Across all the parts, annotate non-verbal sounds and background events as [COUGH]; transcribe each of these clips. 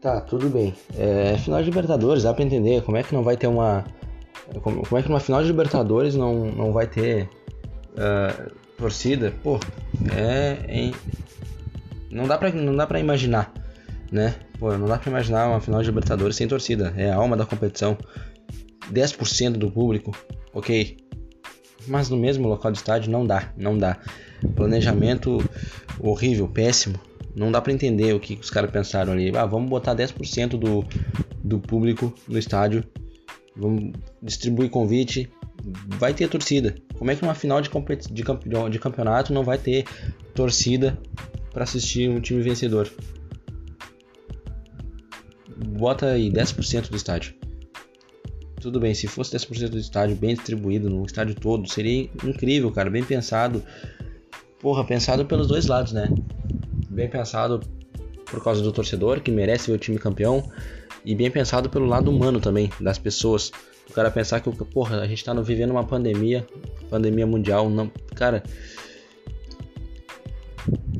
Tá, tudo bem. É, final de Libertadores, dá pra entender. Como é que não vai ter uma. Como, como é que numa final de Libertadores não, não vai ter uh, torcida? Pô, é. é não, dá pra, não dá pra imaginar, né? Pô, não dá pra imaginar uma final de Libertadores sem torcida. É a alma da competição. 10% do público, ok. Mas no mesmo local de estádio não dá, não dá. Planejamento horrível, péssimo não dá para entender o que os caras pensaram ali. Ah, vamos botar 10% do, do público no estádio, vamos distribuir convite, vai ter torcida. Como é que numa final de, de, de campeonato não vai ter torcida para assistir um time vencedor? Bota aí 10% do estádio. Tudo bem, se fosse 10% do estádio bem distribuído no estádio todo, seria incrível, cara, bem pensado. Porra, pensado pelos dois lados, né? Bem pensado por causa do torcedor que merece ver o time campeão e bem pensado pelo lado humano também das pessoas. O cara pensar que, porra, a gente tá vivendo uma pandemia, pandemia mundial, não, cara,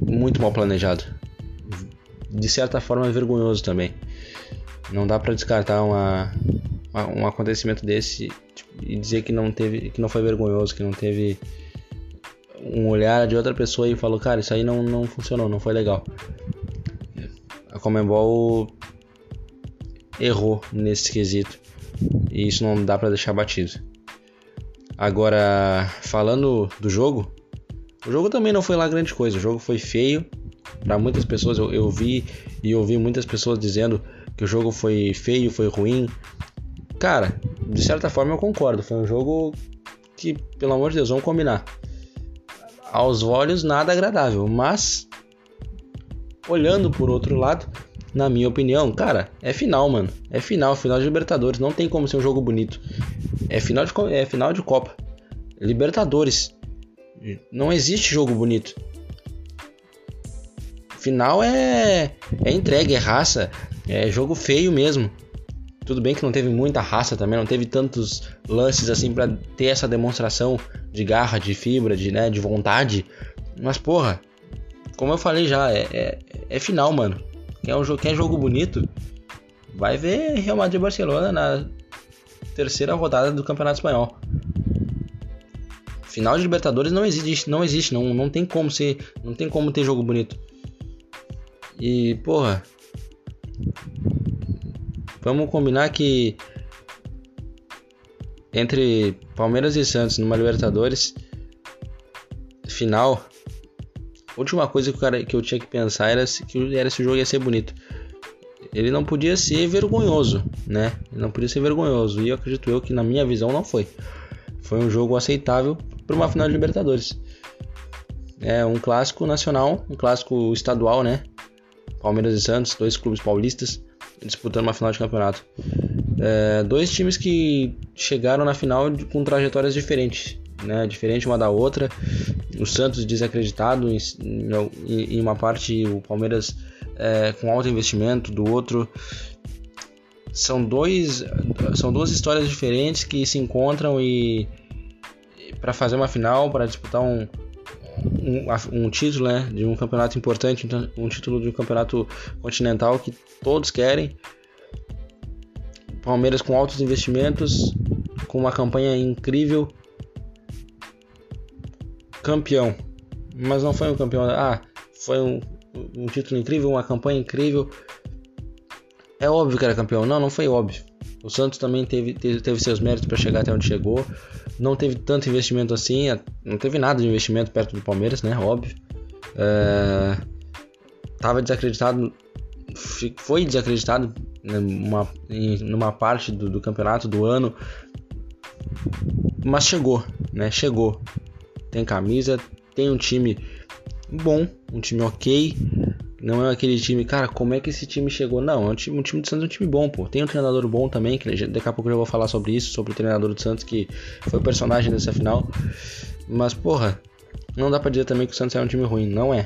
muito mal planejado. De certa forma é vergonhoso também. Não dá para descartar uma, um acontecimento desse tipo, e dizer que não teve, que não foi vergonhoso, que não teve um olhar de outra pessoa e falou, cara, isso aí não, não funcionou, não foi legal. A Comembol errou nesse quesito. E isso não dá para deixar batido. Agora, falando do jogo, o jogo também não foi lá grande coisa. O jogo foi feio. Para muitas pessoas, eu, eu vi e ouvi muitas pessoas dizendo que o jogo foi feio, foi ruim. Cara, de certa forma eu concordo. Foi um jogo que, pelo amor de Deus, vamos combinar aos olhos nada agradável, mas olhando por outro lado, na minha opinião, cara, é final, mano. É final, final de Libertadores, não tem como ser um jogo bonito. É final de é final de Copa. Libertadores. Não existe jogo bonito. Final é é entregue, é raça, é jogo feio mesmo. Tudo bem que não teve muita raça também, não teve tantos lances assim para ter essa demonstração de garra, de fibra, de, né, de vontade. Mas porra, como eu falei já, é, é, é final, mano. Quer, um jogo, quer jogo bonito? Vai ver Real Madrid e Barcelona na terceira rodada do Campeonato Espanhol. Final de Libertadores não existe, não existe, não, não tem como ser, não tem como ter jogo bonito. E porra, Vamos combinar que entre Palmeiras e Santos numa Libertadores final, a última coisa que, cara, que eu tinha que pensar era se, que era se o jogo ia ser bonito. Ele não podia ser vergonhoso, né? Ele não podia ser vergonhoso. E eu acredito eu que na minha visão não foi. Foi um jogo aceitável para uma final de Libertadores. É um clássico nacional, um clássico estadual, né? Palmeiras e Santos, dois clubes paulistas disputando uma final de campeonato. É, dois times que chegaram na final com trajetórias diferentes, né? Diferente uma da outra. O Santos desacreditado em, em, uma parte, o Palmeiras é, com alto investimento, do outro. São, dois, são duas histórias diferentes que se encontram e para fazer uma final, para disputar um, um, um, título né, de um campeonato importante, então, um título de um campeonato continental que todos querem. Palmeiras com altos investimentos, com uma campanha incrível, campeão. Mas não foi um campeão, ah, foi um, um título incrível, uma campanha incrível. É óbvio que era campeão. Não, não foi óbvio. O Santos também teve, teve, teve seus méritos para chegar até onde chegou não teve tanto investimento assim, não teve nada de investimento perto do Palmeiras, né? Óbvio. É, tava desacreditado, foi desacreditado numa, numa parte do, do campeonato do ano, mas chegou, né? Chegou. Tem camisa, tem um time bom, um time ok, não é aquele time, cara, como é que esse time chegou? Não, é um time, um time do Santos é um time bom, pô. Tem um treinador bom também, que daqui a pouco eu já vou falar sobre isso, sobre o treinador do Santos, que foi o personagem dessa final. Mas, porra, não dá pra dizer também que o Santos é um time ruim, não é.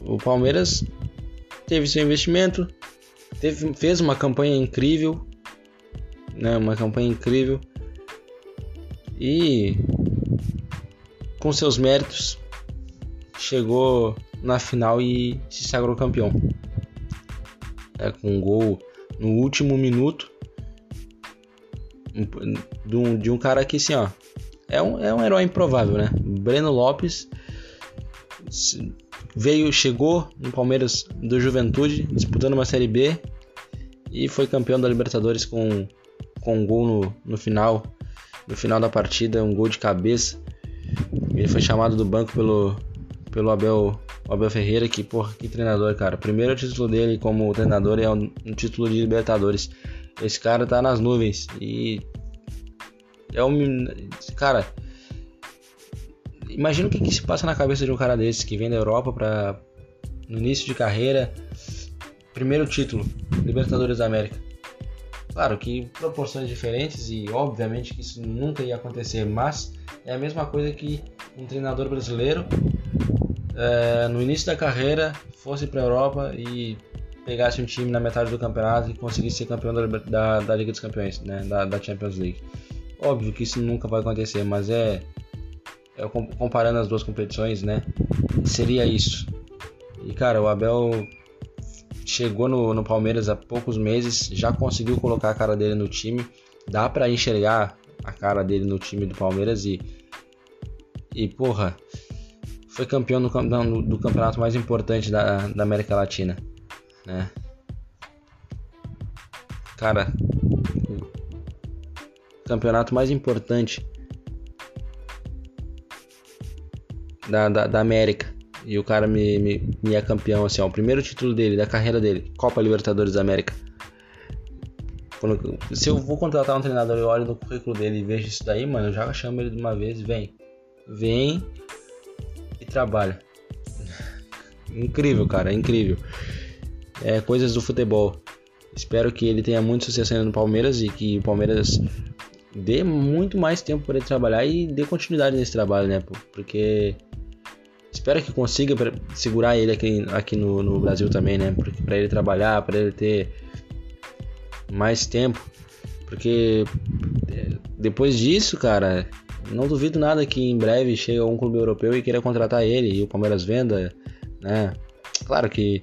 O Palmeiras teve seu investimento, teve, fez uma campanha incrível, né? Uma campanha incrível. E com seus méritos chegou na final e se sagrou campeão. né, com um gol no último minuto de um, de um cara que assim, ó, é um, é um herói improvável, né? Breno Lopes veio, chegou no Palmeiras do Juventude, disputando uma Série B e foi campeão da Libertadores com, com um gol no, no final, no final da partida, um gol de cabeça. Ele foi chamado do banco pelo, pelo Abel, Abel Ferreira, que, porra, que treinador, cara. Primeiro título dele como treinador é um, um título de Libertadores. Esse cara tá nas nuvens e é um cara, imagina o que, que, se passa na cabeça de um cara desse que vem da Europa para no início de carreira, primeiro título, Libertadores da América. Claro que proporções diferentes e obviamente que isso nunca ia acontecer, mas é a mesma coisa que um treinador brasileiro é, no início da carreira fosse para a Europa e pegasse um time na metade do campeonato e conseguisse ser campeão da, da, da Liga dos Campeões, né, da, da, Champions League. Óbvio que isso nunca vai acontecer, mas é, é comparando as duas competições, né, seria isso. E cara, o Abel chegou no, no Palmeiras há poucos meses, já conseguiu colocar a cara dele no time, dá para enxergar a cara dele no time do Palmeiras e e porra, foi campeão do, do campeonato mais importante da, da América Latina, né? Cara, campeonato mais importante da, da, da América e o cara me, me, me é campeão, assim, ó, o primeiro título dele, da carreira dele, Copa Libertadores da América. Se eu vou contratar um treinador e olho no currículo dele e vejo isso daí, mano, eu já chamo ele de uma vez, vem. Vem trabalha. incrível, cara, incrível. É coisas do futebol. Espero que ele tenha muito sucesso ainda no Palmeiras e que o Palmeiras dê muito mais tempo para ele trabalhar e dê continuidade nesse trabalho, né? Porque espero que consiga segurar ele aqui, aqui no, no Brasil também, né? Para ele trabalhar, para ele ter mais tempo, porque é, depois disso, cara, não duvido nada que em breve chegue algum clube europeu e queira contratar ele e o Palmeiras venda, né? Claro que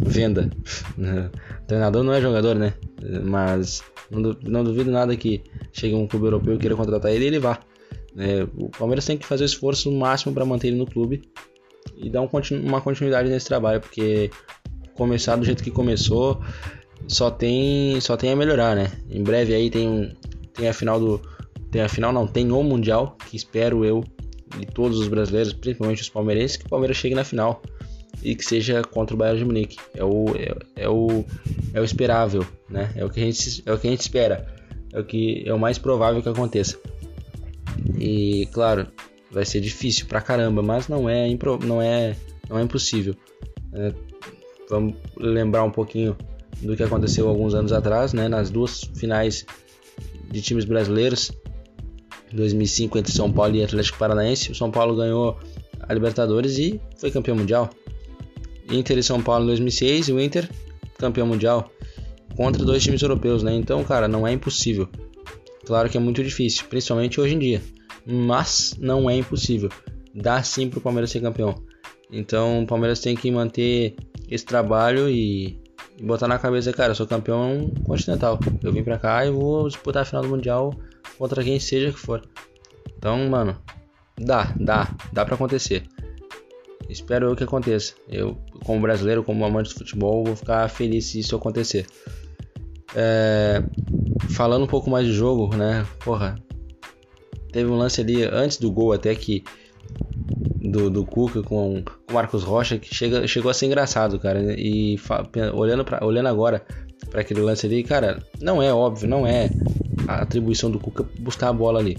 venda. [LAUGHS] treinador não é jogador, né? Mas não duvido nada que chegue um clube europeu e queira contratar ele e ele vá. É, o Palmeiras tem que fazer o esforço máximo para manter ele no clube e dar um, uma continuidade nesse trabalho, porque começar do jeito que começou só tem só tem a melhorar, né? Em breve aí tem um, tem a final do tem a final não tem o mundial que espero eu e todos os brasileiros, principalmente os palmeirenses, que o Palmeiras chegue na final e que seja contra o Bayern de Munique. É o é, é o é o esperável, né? É o que a gente é o que a gente espera. É o que é o mais provável que aconteça. E claro, vai ser difícil pra caramba, mas não é, impro, não é, não é impossível. É, vamos lembrar um pouquinho do que aconteceu alguns anos atrás, né, nas duas finais de times brasileiros, 2005 entre São Paulo e Atlético Paranaense. O São Paulo ganhou a Libertadores e foi campeão mundial. Inter e São Paulo em 2006 e o Inter campeão mundial contra dois times europeus, né? Então, cara, não é impossível. Claro que é muito difícil, principalmente hoje em dia, mas não é impossível. Dá sim para o Palmeiras ser campeão. Então o Palmeiras tem que manter esse trabalho e, e botar na cabeça, cara, eu sou campeão continental. Eu vim para cá e vou disputar a final do mundial contra quem seja que for. Então, mano, dá, dá, dá para acontecer. Espero eu que aconteça. Eu, como brasileiro, como amante de futebol, vou ficar feliz se isso acontecer. É, falando um pouco mais de jogo, né? Porra, teve um lance ali antes do gol até que do, do Cuca com o Marcos Rocha que chega, chegou a ser engraçado, cara. E olhando, pra, olhando agora para aquele lance ali, cara, não é óbvio, não é a atribuição do Cuca buscar a bola ali.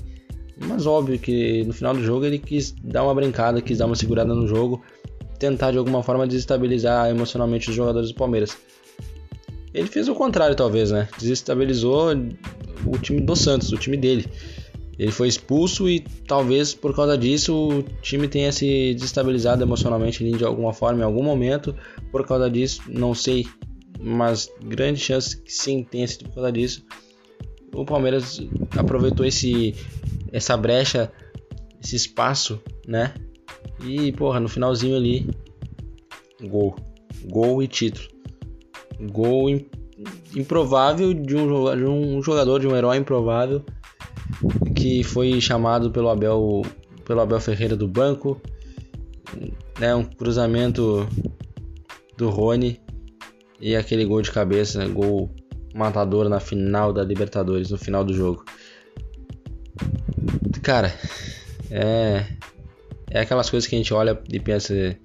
Mas óbvio que no final do jogo ele quis dar uma brincada, quis dar uma segurada no jogo, tentar de alguma forma desestabilizar emocionalmente os jogadores do Palmeiras. Ele fez o contrário, talvez, né? Desestabilizou o time do Santos, o time dele. Ele foi expulso e talvez por causa disso o time tenha se desestabilizado emocionalmente de alguma forma em algum momento. Por causa disso, não sei, mas grande chance que sim tenha sido por causa disso. O Palmeiras aproveitou esse essa brecha, esse espaço, né? E porra, no finalzinho ali, gol, gol e título. Gol improvável de um, de um jogador, de um herói improvável que foi chamado pelo Abel, pelo Abel Ferreira do banco, né, um cruzamento do Rony e aquele gol de cabeça, né, gol matador na final da Libertadores, no final do jogo. Cara, é é aquelas coisas que a gente olha e pensa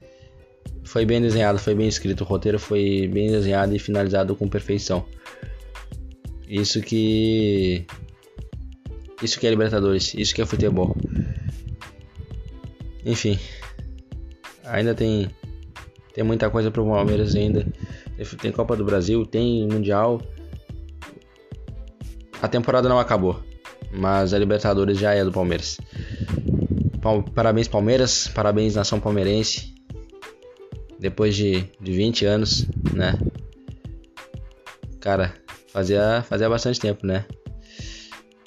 foi bem desenhado, foi bem escrito, o roteiro foi bem desenhado e finalizado com perfeição. Isso que isso que é Libertadores, isso que é futebol. Enfim, ainda tem tem muita coisa pro Palmeiras ainda. Tem Copa do Brasil, tem Mundial. A temporada não acabou, mas a Libertadores já é do Palmeiras. Parabéns Palmeiras, parabéns nação palmeirense. Depois de, de 20 anos, né? Cara, fazia, fazia bastante tempo, né?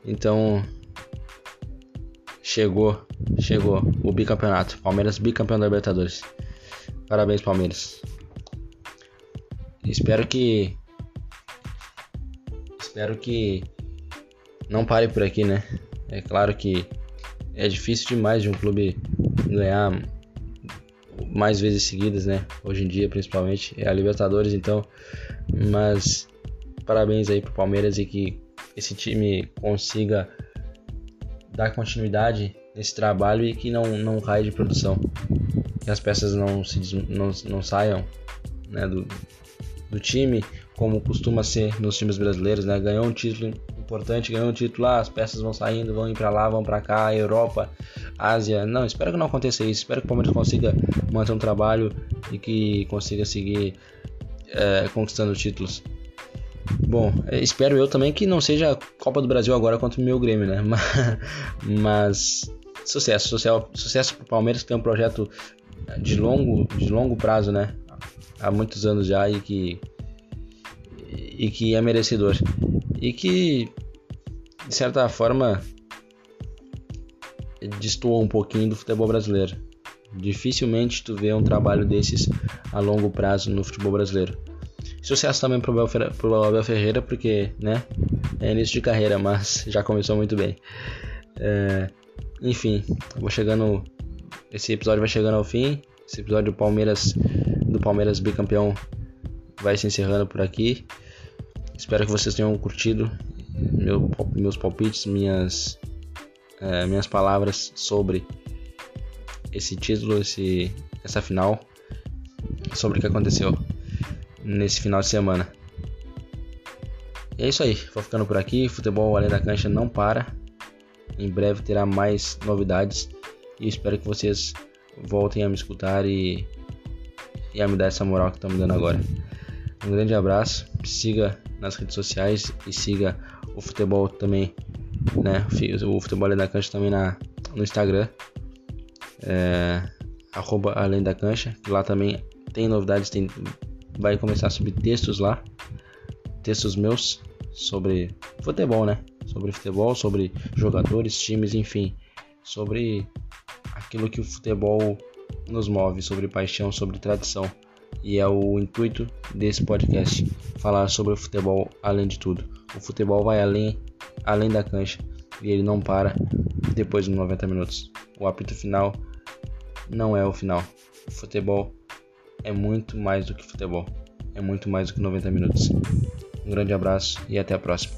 Então chegou, chegou o bicampeonato. Palmeiras bicampeão da Libertadores. Parabéns, Palmeiras. Espero que espero que não pare por aqui, né? É claro que é difícil demais de um clube ganhar mais vezes seguidas, né? Hoje em dia, principalmente, é a Libertadores, então. Mas parabéns aí pro Palmeiras e que esse time consiga dar continuidade nesse trabalho e que não, não caia de produção. Que as peças não, se, não, não saiam né, do, do time, como costuma ser nos times brasileiros, né? Ganhou um título importante, ganhou um título lá, as peças vão saindo, vão ir para lá, vão para cá, Europa, Ásia. Não, espero que não aconteça isso. Espero que o Palmeiras consiga manter um trabalho e que consiga seguir é, conquistando títulos. Bom, é, espero eu também que não seja Copa do Brasil agora contra o meu Grêmio, né? [LAUGHS] Mas, mas sucesso, sucesso, sucesso pro Palmeiras que tem um projeto de longo, de longo prazo, né? Há muitos anos já e que e que é merecedor e que de certa forma destoa um pouquinho do futebol brasileiro. Dificilmente tu vê um trabalho desses a longo prazo no futebol brasileiro. Sucesso também pro Abel, pro Abel Ferreira, porque, né, é início de carreira, mas [LAUGHS] já começou muito bem. É, enfim, vou chegando. Esse episódio vai chegando ao fim. Esse episódio do Palmeiras, do Palmeiras bicampeão, vai se encerrando por aqui. Espero que vocês tenham curtido meu, meus palpites, minhas, é, minhas palavras sobre esse título, esse, essa final, sobre o que aconteceu nesse final de semana. É isso aí, vou ficando por aqui. Futebol além da cancha não para. Em breve terá mais novidades e espero que vocês voltem a me escutar e, e a me dar essa moral que estão me dando agora. Um grande abraço, siga nas redes sociais e siga o futebol também, né? O futebol além da cancha também na, no Instagram, é, arroba além da cancha, lá também tem novidades, tem vai começar a subir textos lá, textos meus sobre futebol, né? Sobre futebol, sobre jogadores, times, enfim, sobre aquilo que o futebol nos move, sobre paixão, sobre tradição. E é o intuito desse podcast falar sobre o futebol além de tudo. O futebol vai além, além da cancha e ele não para depois dos 90 minutos. O apito final não é o final. O futebol é muito mais do que futebol. É muito mais do que 90 minutos. Um grande abraço e até a próxima.